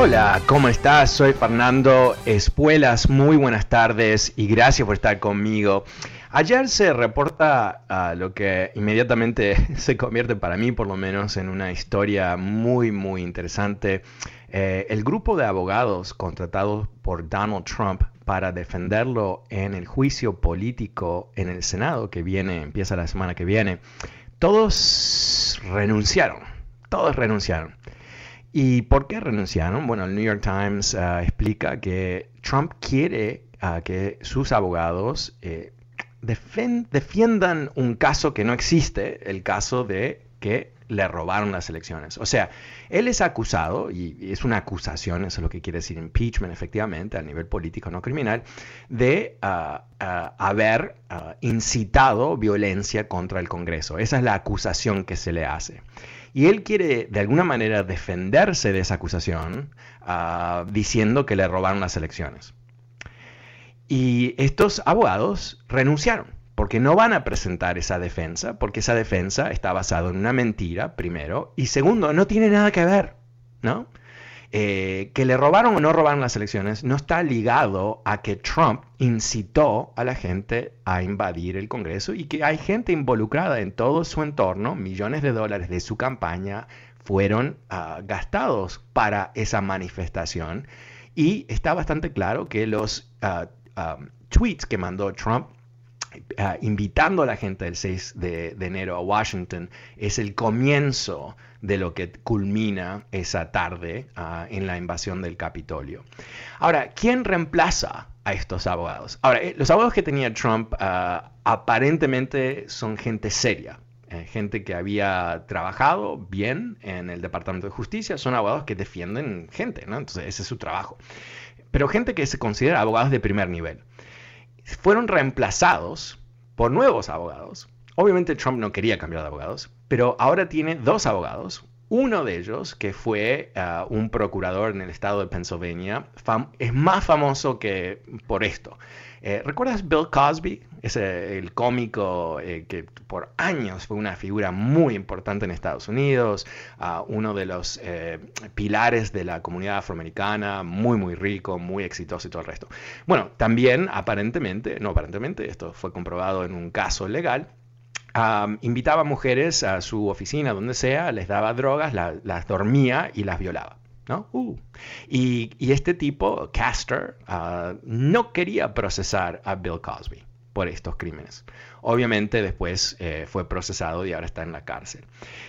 Hola, ¿cómo estás? Soy Fernando Espuelas. Muy buenas tardes y gracias por estar conmigo. Ayer se reporta uh, lo que inmediatamente se convierte para mí, por lo menos, en una historia muy, muy interesante. Eh, el grupo de abogados contratados por Donald Trump para defenderlo en el juicio político en el Senado que viene, empieza la semana que viene, todos renunciaron. Todos renunciaron. ¿Y por qué renunciaron? Bueno, el New York Times uh, explica que Trump quiere uh, que sus abogados eh, defiendan un caso que no existe, el caso de que le robaron las elecciones. O sea, él es acusado, y es una acusación, eso es lo que quiere decir impeachment efectivamente, a nivel político, no criminal, de uh, haber incitado violencia contra el Congreso. Esa es la acusación que se le hace. Y él quiere de alguna manera defenderse de esa acusación uh, diciendo que le robaron las elecciones. Y estos abogados renunciaron porque no van a presentar esa defensa, porque esa defensa está basada en una mentira, primero, y segundo, no tiene nada que ver, ¿no? Eh, que le robaron o no robaron las elecciones no está ligado a que Trump incitó a la gente a invadir el Congreso y que hay gente involucrada en todo su entorno, millones de dólares de su campaña fueron uh, gastados para esa manifestación. Y está bastante claro que los uh, um, tweets que mandó Trump Uh, invitando a la gente del 6 de, enero a Washington es el comienzo de lo que culmina esa tarde uh, en la invasión del Capitolio. Ahora, ¿quién reemplaza a estos abogados? Ahora, eh, los abogados que tenía Trump uh, aparentemente son gente seria. Eh, gente que había trabajado bien en el Departamento de Justicia, son abogados que defienden gente, ¿no? Entonces ese es su trabajo. Pero gente que se considera abogados de primer nivel fueron reemplazados por nuevos abogados. Obviamente Trump no quería cambiar de abogados, pero ahora tiene dos abogados. Uno de ellos, que fue uh, un procurador en el estado de Pennsylvania, es más famoso que por esto. Eh, ¿Recuerdas Bill Cosby? Ese, el cómico eh, que por años fue una figura muy importante en Estados Unidos, uh, uno de los eh, pilares de la comunidad afroamericana, muy, muy rico, muy exitoso y todo el resto. Bueno, también aparentemente, no aparentemente, esto fue comprobado en un caso legal, Um, invitaba mujeres a su oficina, donde sea, les daba drogas, la, las dormía y las violaba. Uh. Y, este tipo, Castor, uh, no quería procesar a Bill Cosby por estos crímenes. Obviamente después eh, fue procesado y ahora está en la cárcel.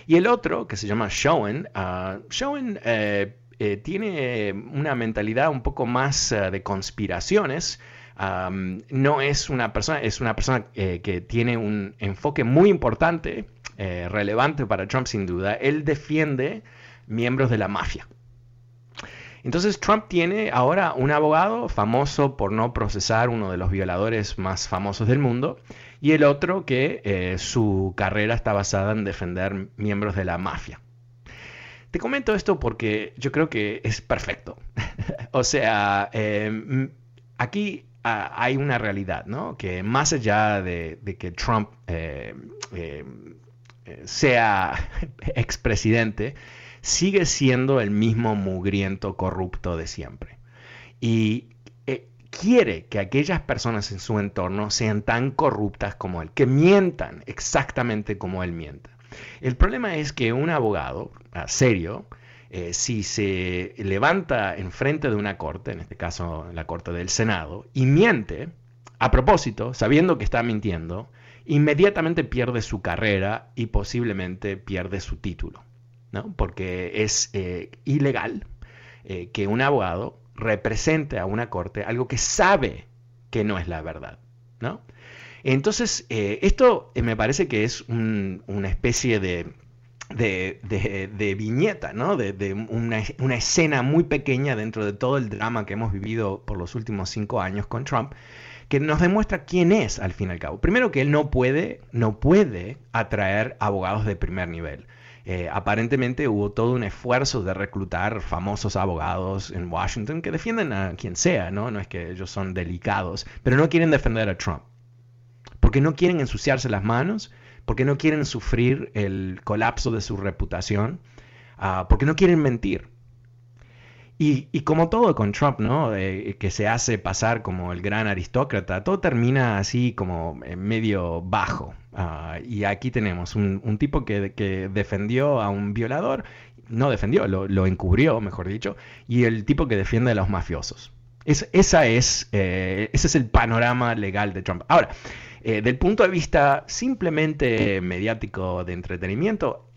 Y el otro, que se llama Schoen, uh, Schoen eh, eh, tiene una mentalidad un poco más de conspiraciones. No es una persona, es una persona que tiene un enfoque muy importante, relevante para Trump sin duda. Él defiende miembros de la mafia. Entonces Trump tiene ahora un abogado famoso por no procesar uno de los violadores más famosos del mundo y el otro que eh, su carrera está basada en defender miembros de la mafia. Te comento esto porque yo creo que es perfecto. o sea, eh, aquí hay una realidad, ¿no? Que más allá de, de que Trump eh, eh sea expresidente, sigue siendo el mismo mugriento corrupto de siempre. Y eh, quiere que aquellas personas en su entorno sean tan corruptas como él, que mientan exactamente como él mienta. El problema es que un abogado ah, serio, eh, si se levanta enfrente de una corte, en este caso la corte del Senado, y miente, a propósito, sabiendo que está mintiendo, inmediatamente pierde su carrera y posiblemente pierde su título, ¿no? porque es eh, ilegal eh, que un abogado represente a una corte algo que sabe que no es la verdad. ¿no? Entonces, esto me parece que es una especie de de, viñeta, ¿no? de, una, escena muy pequeña dentro de todo el drama que hemos vivido por los últimos cinco años con Trump, que nos demuestra quién es al fin y al cabo. Primero que él no puede, no puede atraer abogados de primer nivel. Eh, aparentemente hubo todo un esfuerzo de reclutar famosos abogados en Washington que defienden a quien sea, ¿no? No es que ellos son delicados, pero no quieren defender a Trump. Porque no quieren ensuciarse las manos porque no quieren sufrir el colapso de su reputación, ah, porque no quieren mentir. Y, como todo con Trump, ¿no? Eh, que se hace pasar como el gran aristócrata, todo termina así como medio bajo. Ah, y aquí tenemos un, tipo que, defendió a un violador, no defendió, lo, encubrió, mejor dicho, y el tipo que defiende a los mafiosos. esa es, eh, ese es el panorama legal de Trump. Ahora, eh, del punto de vista simplemente mediático de entretenimiento,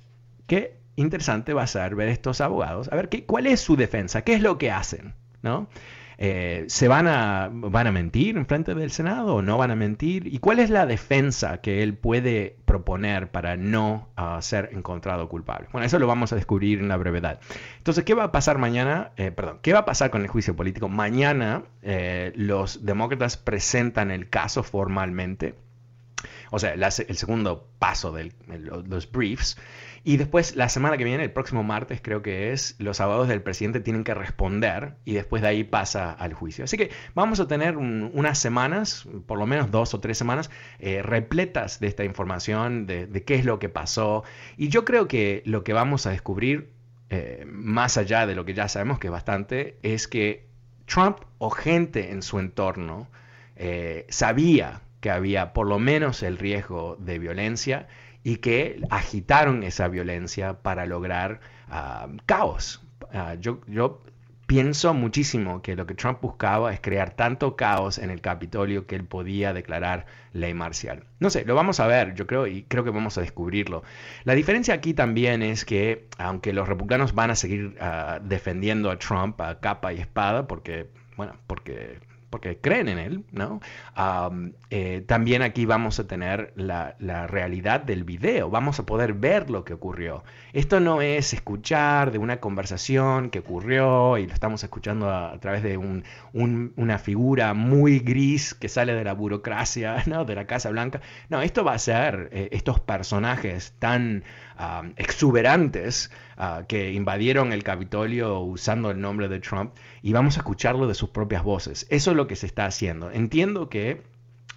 qué interesante va a ser ver estos abogados, a ver qué, cuál es su defensa, qué es lo que hacen, ¿no? Eh, ¿Se van a, van a mentir en frente del Senado o no van a mentir? ¿Y cuál es la defensa que él puede proponer para no ah, ser encontrado culpable? Bueno, eso lo vamos a descubrir en la brevedad. Entonces, ¿qué va a pasar mañana? Eh, perdón, ¿qué va a pasar con el juicio político? Mañana eh, los demócratas presentan el caso formalmente. O sea, el segundo paso de los briefs. Y después, la semana que viene, el próximo martes creo que es, los abogados del presidente tienen que responder y después de ahí pasa al juicio. Así que vamos a tener unas semanas, por lo menos dos o tres semanas, eh, repletas de esta información, de, qué es lo que pasó. Y yo creo que lo que vamos a descubrir, eh, más allá de lo que ya sabemos que es bastante, es que Trump o gente en su entorno eh, sabía que había por lo menos el riesgo de violencia y que agitaron esa violencia para lograr ah, caos. Ah, yo, yo pienso muchísimo que lo que Trump buscaba es crear tanto caos en el Capitolio que él podía declarar ley marcial. No sé, lo vamos a ver, yo creo, y creo que vamos a descubrirlo. La diferencia aquí también es que, aunque los republicanos van a seguir ah, defendiendo a Trump a capa y espada, porque, bueno, porque porque creen en él, ¿no? Eh, también aquí vamos a tener la, realidad del video, vamos a poder ver lo que ocurrió. Esto no es escuchar de una conversación que ocurrió y lo estamos escuchando a, través de una figura muy gris que sale de la burocracia, ¿no? De la Casa Blanca. No, esto va a ser eh, estos personajes tan exuberantes ah, que invadieron el Capitolio usando el nombre de Trump y vamos a escucharlo de sus propias voces. Eso es lo que se está haciendo. Entiendo que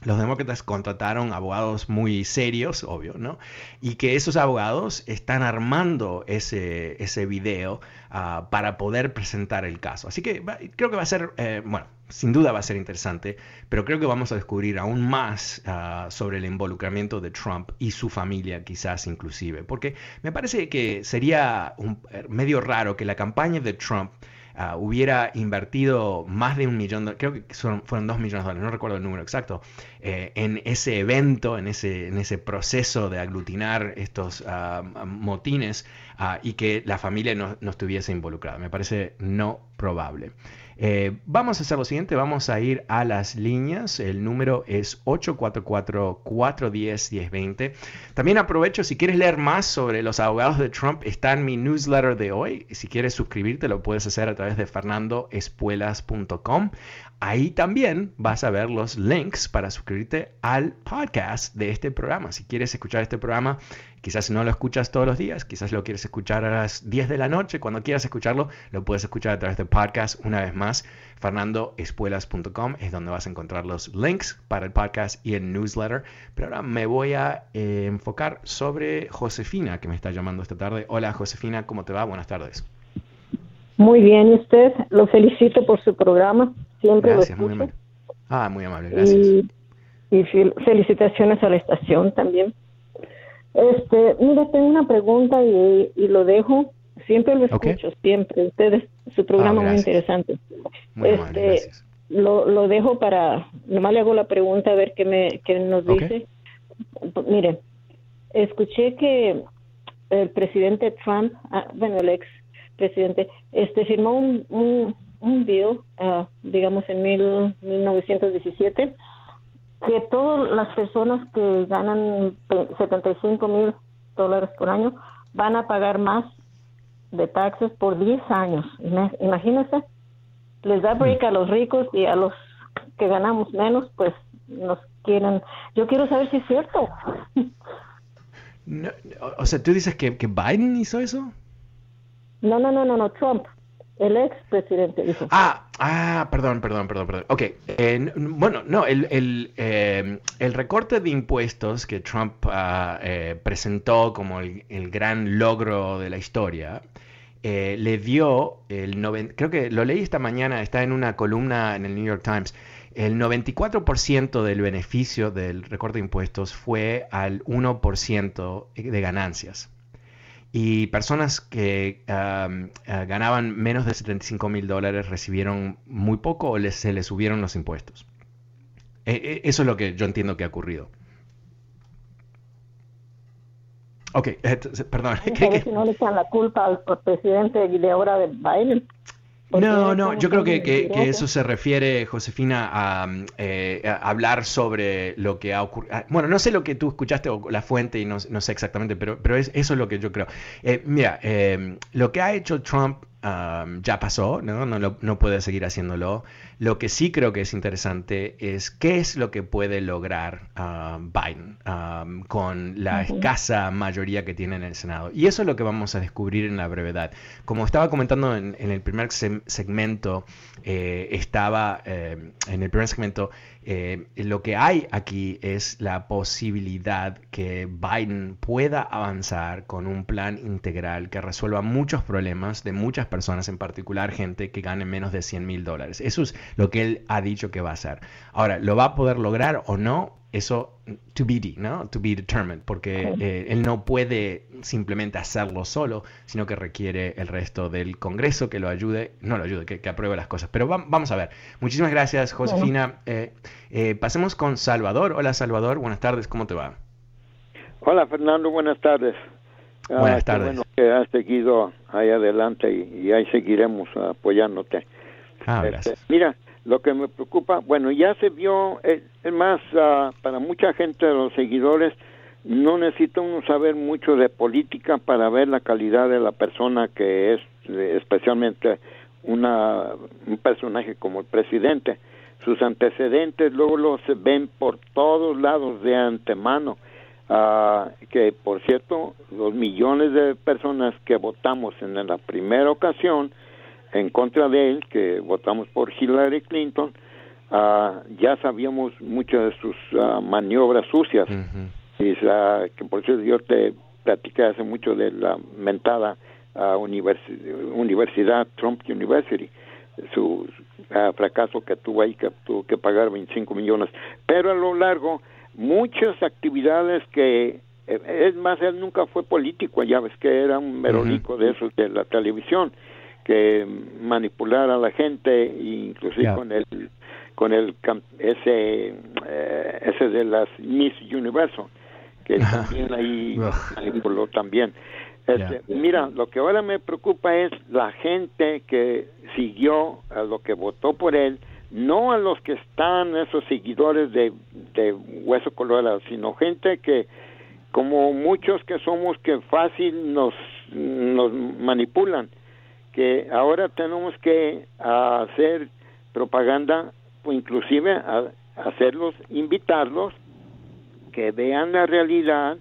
los demócratas contrataron abogados muy serios, obvio, ¿no? Y que esos abogados están armando ese, ese video ah, para poder presentar el caso. Así que creo que va a ser, eh, bueno, sin duda va a ser interesante, pero creo que vamos a descubrir aún más ah, sobre el involucramiento de Trump y su familia, quizás inclusive, porque me parece que sería un, medio raro que la campaña de Trump Ah, hubiera invertido más de un millón, de, creo que fueron dos millones de dólares, no recuerdo el número exacto, eh, en ese evento, en ese, en ese proceso de aglutinar estos ah, motines ah, y que la familia no, no estuviese involucrada. Me parece no probable. Eh, vamos a hacer lo siguiente, vamos a ir a las líneas. El número es 844-410-1020. También aprovecho, si quieres leer más sobre los abogados de Trump, está en mi newsletter de hoy. Si quieres suscribirte, lo puedes hacer a través de fernandoespuelas.com. Ahí también vas a ver los links para suscribirte al podcast de este programa. Si quieres escuchar este programa, quizás no lo escuchas todos los días, quizás lo quieres escuchar a las 10 de la noche, cuando quieras escucharlo, lo puedes escuchar a través de podcast. Una vez más, fernandoespuelas.com es donde vas a encontrar los links para el podcast y el newsletter. Pero ahora me voy a eh, enfocar sobre Josefina, que me está llamando esta tarde. Hola Josefina, ¿cómo te va? Buenas tardes. Muy bien, ¿y usted? Lo felicito por su programa. Siempre Gracias, lo muy Ah, muy amable, gracias. Y, felicitaciones a la estación también. Este, mira, tengo una pregunta y, lo dejo. Siempre lo escucho, siempre. Ustedes, su programa es ah, muy interesante. Muy este, lo, lo dejo para, nomás le hago la pregunta a ver qué, me, qué nos dice. Mire, escuché que el presidente Trump, ah, bueno, el ex presidente, este firmó un, un, un bill, ah, digamos en mil, 1917, que todas las personas que ganan 75 mil dólares por año van a pagar más de taxes por 10 años. Imagínense, les da break a los ricos y a los que ganamos menos, pues nos quieren. Yo quiero saber si es cierto. o sea, ¿tú dices que, que Biden hizo eso? No, no, no, no, no, Trump. El ex presidente dijo. Ah, ah, perdón, perdón, perdón, perdón. Ok, eh, bueno, no, el, el, eh, el, recorte de impuestos que Trump ah, eh, presentó como el, el, gran logro de la historia, le dio el 90, creo que lo leí esta mañana, está en una columna en el New York Times, el 94% del beneficio del recorte de impuestos fue al 1% de ganancias y personas que eh, ganaban menos de 75 mil dólares recibieron muy poco o se les subieron los impuestos. E, e, eso es lo que yo entiendo que ha ocurrido. Ok, perdón. si no le echan la culpa al presidente de ahora de Biden. No, no, yo creo que, eso se refiere, Josefina, eh, a, hablar sobre lo que ha ocurrido. Ah, bueno, no sé lo que tú escuchaste o la fuente y no, sé exactamente, pero, pero es, eso es lo que yo creo. Eh, mira, eh, lo que ha hecho Trump ya pasó, ¿no? No, no, puede seguir haciéndolo. Lo que sí creo que es interesante es qué es lo que puede lograr Biden con la escasa mayoría que tiene en el Senado. Y eso es lo que vamos a descubrir en la brevedad. Como estaba comentando en, el primer segmento, eh, estaba eh, en el primer segmento, eh, lo que hay aquí es la posibilidad que Biden pueda avanzar con un plan integral que resuelva muchos problemas de muchas personas, en particular gente que gane menos de 100 mil dólares. Eso es lo que él ha dicho que va a hacer. Ahora, ¿lo va a poder lograr o no? Eso to be, ¿no? To be determined, porque eh, él no puede simplemente hacerlo solo, sino que requiere el resto del Congreso que lo ayude, no lo ayude, que, apruebe las cosas. Pero vamos a ver. Muchísimas gracias, Josefina. Eh, eh, pasemos con Salvador. Hola, Salvador. Buenas tardes. ¿Cómo te va? Hola, Fernando. Buenas tardes. Ah, buenas tardes. Bueno que has seguido ahí adelante y, ahí seguiremos apoyándote. Ah, este, mira, lo que me preocupa, bueno, ya se vio, es, más, ah, para mucha gente de los seguidores, no necesita uno saber mucho de política para ver la calidad de la persona que es, especialmente una, un personaje como el presidente. Sus antecedentes luego los ven por todos lados de antemano. Uh, que por cierto, los millones de personas que votamos en la primera ocasión, en contra de él, que votamos por Hillary Clinton, uh, ya sabíamos muchas de sus uh, maniobras sucias. y, uh, que por cierto yo te platicé hace mucho de la mentada universidad, Trump University, su fracaso que tuvo ahí, que tuvo que pagar 25 millones. Pero a lo largo, muchas actividades que es más, él nunca fue político, ya ves que era un merolico de esos de la televisión que manipular a la gente inclusive con el con el ese eh, ese de las Miss Universo que también ahí manipuló también. Este, mira lo que ahora me preocupa es la gente que siguió a lo que votó por él no a los que están esos seguidores de, de hueso colorado sino gente que como muchos que somos que fácil nos nos manipulan que ahora tenemos que hacer propaganda inclusive a, hacerlos, invitarlos, que vean la realidad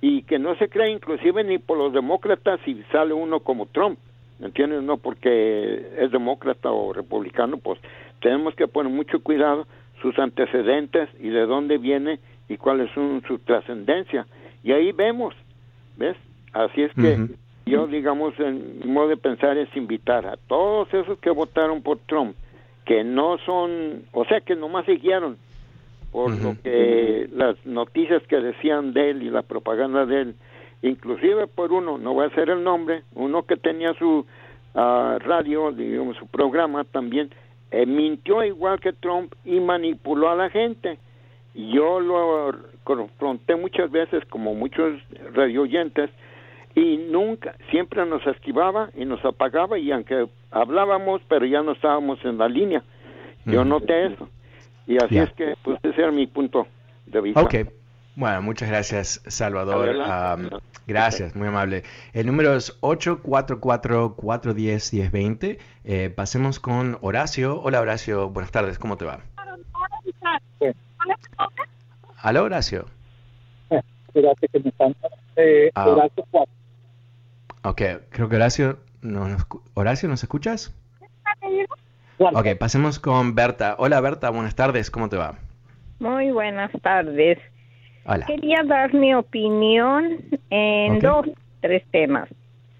y que no se crea inclusive ni por los demócratas si sale uno como Trump, ¿me entiendes? No porque es demócrata o republicano, pues tenemos que poner mucho cuidado sus antecedentes y de dónde viene y cuál es su, trascendencia. Y ahí vemos, ¿ves? Así es que yo, digamos, en mi modo de pensar es invitar a todos esos que votaron por Trump, que no son, o sea, que nomás se guiaron por lo que las noticias que decían de él y la propaganda de él, inclusive por uno, no voy a hacer el nombre, uno que tenía su ah, radio, digamos, su programa también, eh, mintió igual que Trump y manipuló a la gente. Yo lo confronté muchas veces, como muchos radio oyentes, y nunca, siempre nos esquivaba y nos apagaba y aunque hablábamos, pero ya no estábamos en la línea. Yo noté eso. Y así es que, pues ese era mi punto de vista. Ok. Bueno, muchas gracias, Salvador. gracias, muy amable. El número es 844-410-1020. Eh, pasemos con Horacio. Hola, Horacio. Buenas tardes. ¿Cómo te va? Hola, Horacio. Gracias que me están... Eh, ah. Horacio Ok, creo que Horacio... No, ¿Horacio, ¿nos escuchas? Ok, pasemos con Berta. Hola Berta, buenas tardes, ¿cómo te va? Muy buenas tardes. Hola. Quería dar mi opinión en dos, tres temas.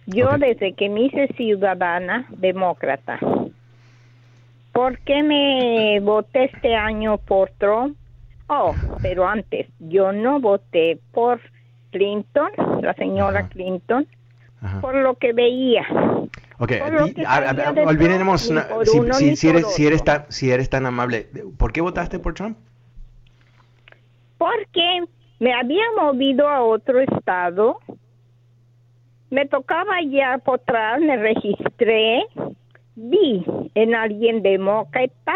Yo desde que me hice ciudadana demócrata, ¿por qué me voté este año por Trump? Oh, pero antes, yo no voté por Clinton, la señora. Clinton, Ajá. por lo que veía. Ok, que a- a- a- de olvidemos una- si, eres, si, eres otro. tan, si eres tan amable, ¿por qué votaste por Trump? porque me había movido a otro estado, me tocaba ya por atrás, me registré, vi en alguien demócrata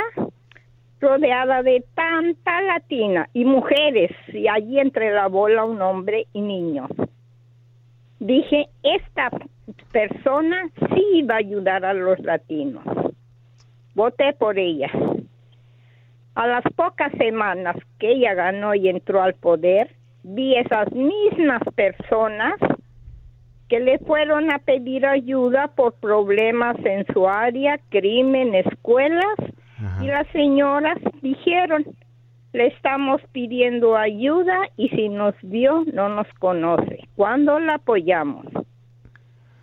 rodeada de tanta latina y mujeres, y allí entre la bola un hombre y niños. Dije, esta persona sí va a ayudar a los latinos. Voté por ella. A las pocas semanas que ella ganó y entró al poder, vi esas mismas personas que le fueron a pedir ayuda por problemas en su área, crimen, escuelas, Ajá. y las señoras dijeron, le estamos pidiendo ayuda y si nos vio no nos conoce. ¿Cuándo la apoyamos?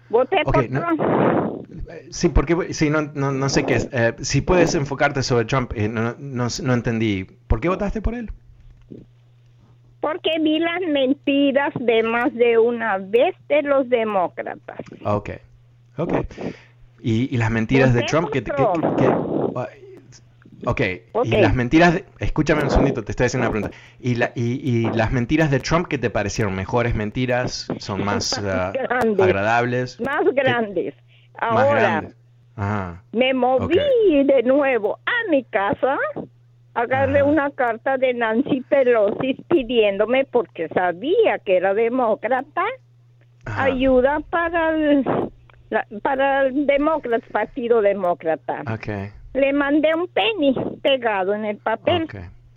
Voté por no- Trump. Sí, porque sí, no, no, no sé qué es. Eh, si puedes enfocarte sobre Trump, eh, no, no, no entendí. ¿Por qué votaste por él? Porque vi las mentiras de más de una vez de los demócratas. Ok, ok. ¿Y, y las mentiras de Trump? Que, que- Trump. que- ah, ok, Ok. y las mentiras, de- escúchame un segundito, te estoy haciendo una pregunta. ¿Y, la, y, y las mentiras de Trump qué te parecieron? ¿Mejores mentiras? ¿Son más ah, Grandes. agradables? Más grandes. Más Ahora, grandes. Ajá. me moví de nuevo a mi casa, agarré Ajá. una carta de Nancy Pelosi pidiéndome, porque sabía que era demócrata, ajá. ayuda para el, la- para el demócrata, partido demócrata. Ok, Le mandé un penny pegado en el papel ok.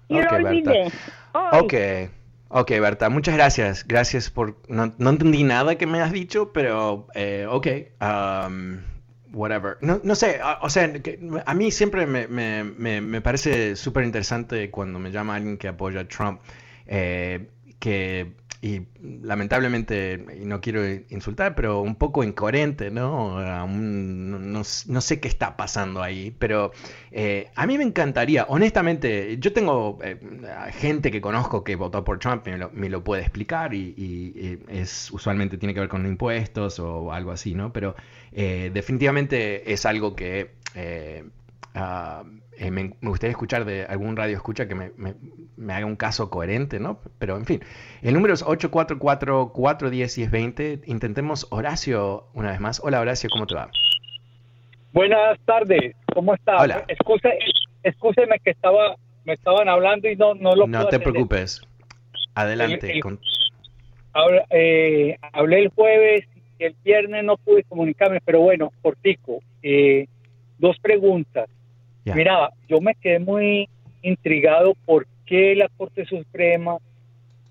y Ok, lo olvidé. Ok, ok, Berta, muchas gracias. Gracias por... No, no entendí nada que me has dicho, pero eh, ok, um, whatever. No, no sé, a- o sea, que a mí siempre me, me, me, me parece súper interesante cuando me llama alguien que apoya a Trump, eh, que... Y lamentablemente, y no quiero insultar, pero un poco incoherente, ¿no? No, no- sé qué está pasando ahí, pero eh, a mí me encantaría, honestamente, yo tengo eh, gente que conozco que votó por Trump, me lo, me lo puede explicar y, y- es usualmente tiene que ver con impuestos o algo así, ¿no? Pero eh, definitivamente es algo que eh, me, gustaría escuchar de algún radio escucha que me- me haga un caso coherente, ¿no? Pero en fin, el número es 844-410-1020. Intentemos Horacio una vez más. Hola Horacio, ¿cómo te va? Buenas tardes, ¿cómo está? Hola. Excuse, excúseme que estaba, me estaban hablando y no, no lo No te atender. preocupes. Adelante. El- el- con- Ahora, eh, hablé el jueves y el viernes no pude comunicarme, pero bueno, cortico. Eh, dos preguntas. Ya. Mira, yo me quedé muy intrigado por qué la Corte Suprema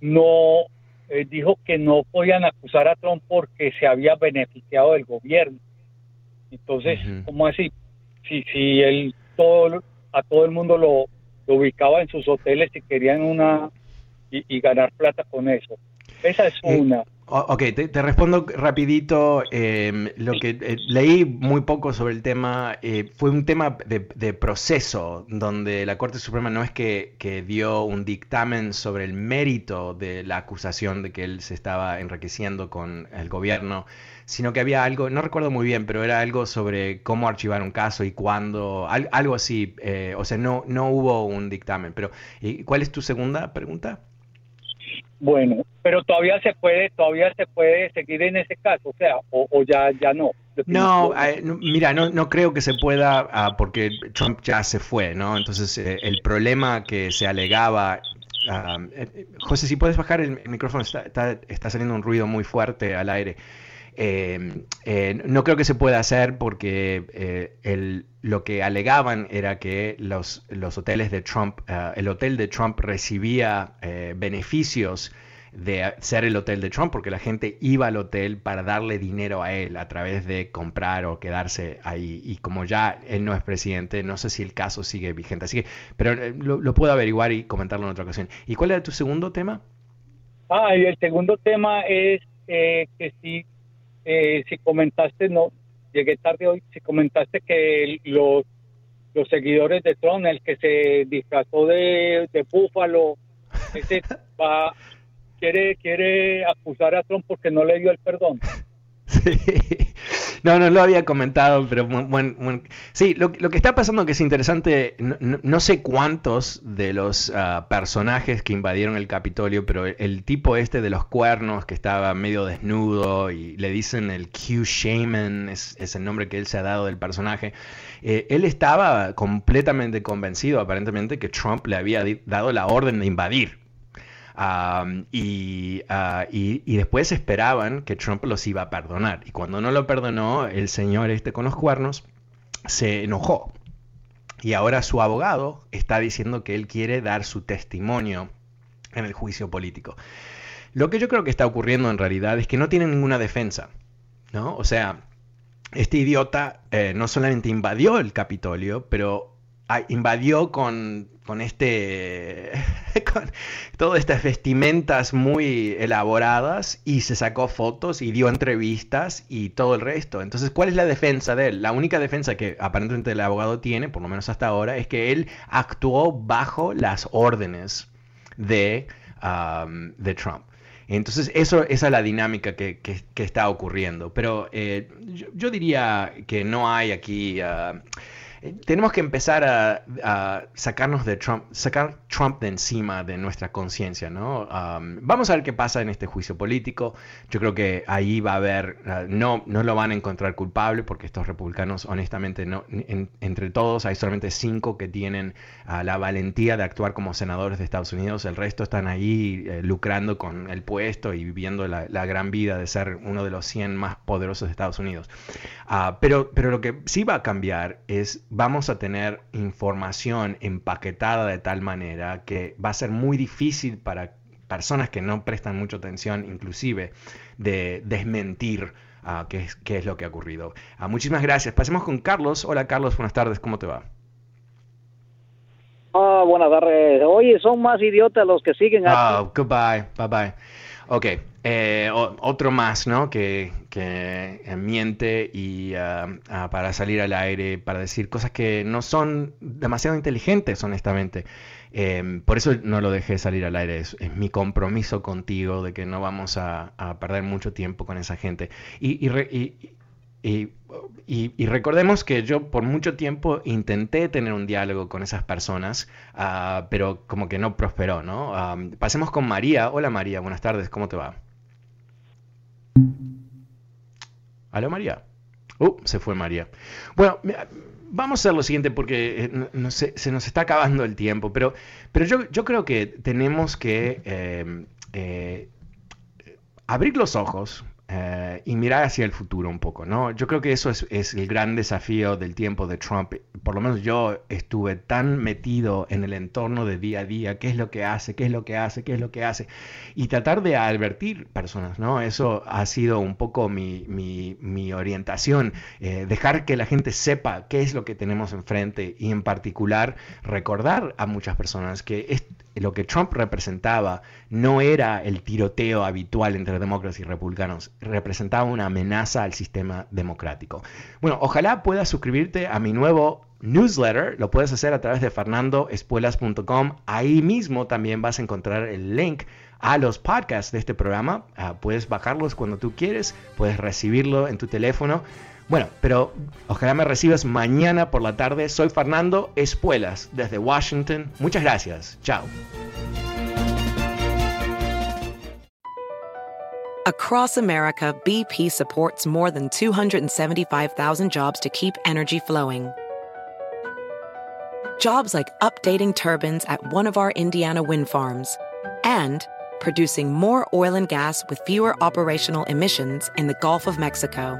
no eh, dijo que no podían acusar a Trump porque se había beneficiado del gobierno. Entonces, Ujú. ¿cómo así? Si, si él todo, a todo el mundo lo, lo ubicaba en sus hoteles y querían una y, y ganar plata con eso. Esa es Eh, una. Ok, te, respondo rapidito. Em, lo que eh, leí muy poco sobre el tema eh, fue un tema de, proceso, donde la Corte Suprema no es que, dio un dictamen sobre el mérito de la acusación de que él se estaba enriqueciendo con el gobierno, sino que había algo, no recuerdo muy bien, pero era algo sobre cómo archivar un caso y cuándo, algo así. Eh, o sea, no, no hubo un dictamen. Pero, ¿cuál es tu segunda pregunta? Bueno, pero todavía se puede, todavía se puede seguir en ese caso, o sea, o, ya, ya no. No, eh, mira, no, no creo que se pueda ah, porque Trump ya se fue, ¿no? Entonces eh, el problema que se alegaba, ah, eh, José, si puedes bajar el, micrófono, está, está, saliendo un ruido muy fuerte al aire. no creo que se pueda hacer porque el, lo que alegaban era que los, los hoteles de Trump, ah, el hotel de Trump recibía beneficios de ser el hotel de Trump, porque la gente iba al hotel para darle dinero a él a través de comprar o quedarse ahí. Y como ya él no es presidente, no sé si el caso sigue vigente. Así que, pero eh, lo, puedo averiguar y comentarlo en otra ocasión. ¿Y cuál era tu segundo tema? Ah, y el segundo tema es eh, que si, eh, si comentaste, no, llegué tarde hoy, si comentaste que los, los seguidores de Trump, el que se disfrazó de, de búfalo, ese va quiere, quiere acusar a Trump porque no le dio el perdón. Sí. No, no lo había comentado, pero bueno, sí, lo, que está pasando que es interesante, no, sé cuántos de los ah, personajes que invadieron el Capitolio, pero el, tipo este de los cuernos que estaba medio desnudo y le dicen el Q Shaman, es, el nombre que él se ha dado del personaje, eh, él estaba completamente convencido aparentemente que Trump le había dado la orden de invadir y, y, después esperaban que Trump los iba a perdonar. Y cuando no lo perdonó, el señor este con los cuernos se enojó. Y ahora su abogado está diciendo que él quiere dar su testimonio en el juicio político. Lo que yo creo que está ocurriendo en realidad es que no tiene ninguna defensa. ¿no? O sea, este idiota eh, no solamente invadió el Capitolio, pero ah, invadió con con este con todas estas vestimentas muy elaboradas y se sacó fotos y dio entrevistas y todo el resto. Entonces, ¿cuál es la defensa de él? La única defensa que aparentemente el abogado tiene, por lo menos hasta ahora, es que él actuó bajo las órdenes de, um, de Trump. Entonces, eso, esa es la dinámica que, está ocurriendo. Pero eh, yo, diría que no hay aquí... Uh, tenemos que empezar a, sacarnos de Trump, sacar Trump de encima de nuestra conciencia, ¿no? vamos a ver qué pasa en este juicio político. Yo creo que ahí va a haber, ah, no, no lo van a encontrar culpable porque estos republicanos, honestamente, no, entre todos hay solamente cinco que tienen ah, la valentía de actuar como senadores de Estados Unidos. El resto están ahí eh, lucrando con el puesto y viviendo la, gran vida de ser uno de los 100 más poderosos de Estados Unidos. Ah, pero, pero lo que sí va a cambiar es vamos a tener información empaquetada de tal manera que va a ser muy difícil para personas que no prestan mucha atención, inclusive, de desmentir uh, qué, es, qué, es, lo que ha ocurrido. Uh, muchísimas gracias. Pasemos con Carlos. Hola Carlos, buenas tardes, ¿cómo te va? Ah, buenas tardes. Oye, son más idiotas los que siguen. Ah, goodbye, bye bye. Ok, eh, otro más, ¿no? Que, eh, miente y ah, para salir al aire, para decir cosas que no son demasiado inteligentes, honestamente. Em, por eso no lo dejé salir al aire. Es, mi compromiso contigo de que no vamos a, perder mucho tiempo con esa gente. y, y, recordemos que yo por mucho tiempo intenté tener un diálogo con esas personas, ah, pero como que no prosperó, ¿no? Ah, pasemos con María. Hola María, buenas tardes, ¿cómo te va? ¿Aló María? Uh, se fue María. Bueno, vamos a hacer lo siguiente porque eh, no, se nos está acabando el tiempo, pero, pero yo, yo creo que tenemos que eh, eh, abrir los ojos eh, y mirar hacia el futuro un poco, ¿no? Yo creo que eso es, es, el gran desafío del tiempo de Trump. Por lo menos yo estuve tan metido en el entorno de día a día, qué es lo que hace, qué es lo que hace, qué es lo que hace, y tratar de advertir personas, ¿no? Eso ha sido un poco mi, mi, mi orientación, eh, dejar que la gente sepa qué es lo que tenemos enfrente y en particular recordar a muchas personas que es, lo que Trump representaba no era el tiroteo habitual entre demócratas y republicanos, representaba una amenaza al sistema democrático. Bueno, ojalá puedas suscribirte a mi nuevo newsletter, lo puedes hacer a través de fernandoespuelas.com, ahí mismo también vas a encontrar el link a los podcasts de este programa, uh, puedes bajarlos cuando tú quieres, puedes recibirlo en tu teléfono. Bueno, pero ojalá me recibas mañana por la tarde. Soy Fernando Espuelas desde Washington. Muchas gracias. Chao. Across America, BP supports more than 275,000 jobs to keep energy flowing. Jobs like updating turbines at one of our Indiana wind farms and producing more oil and gas with fewer operational emissions in the Gulf of Mexico.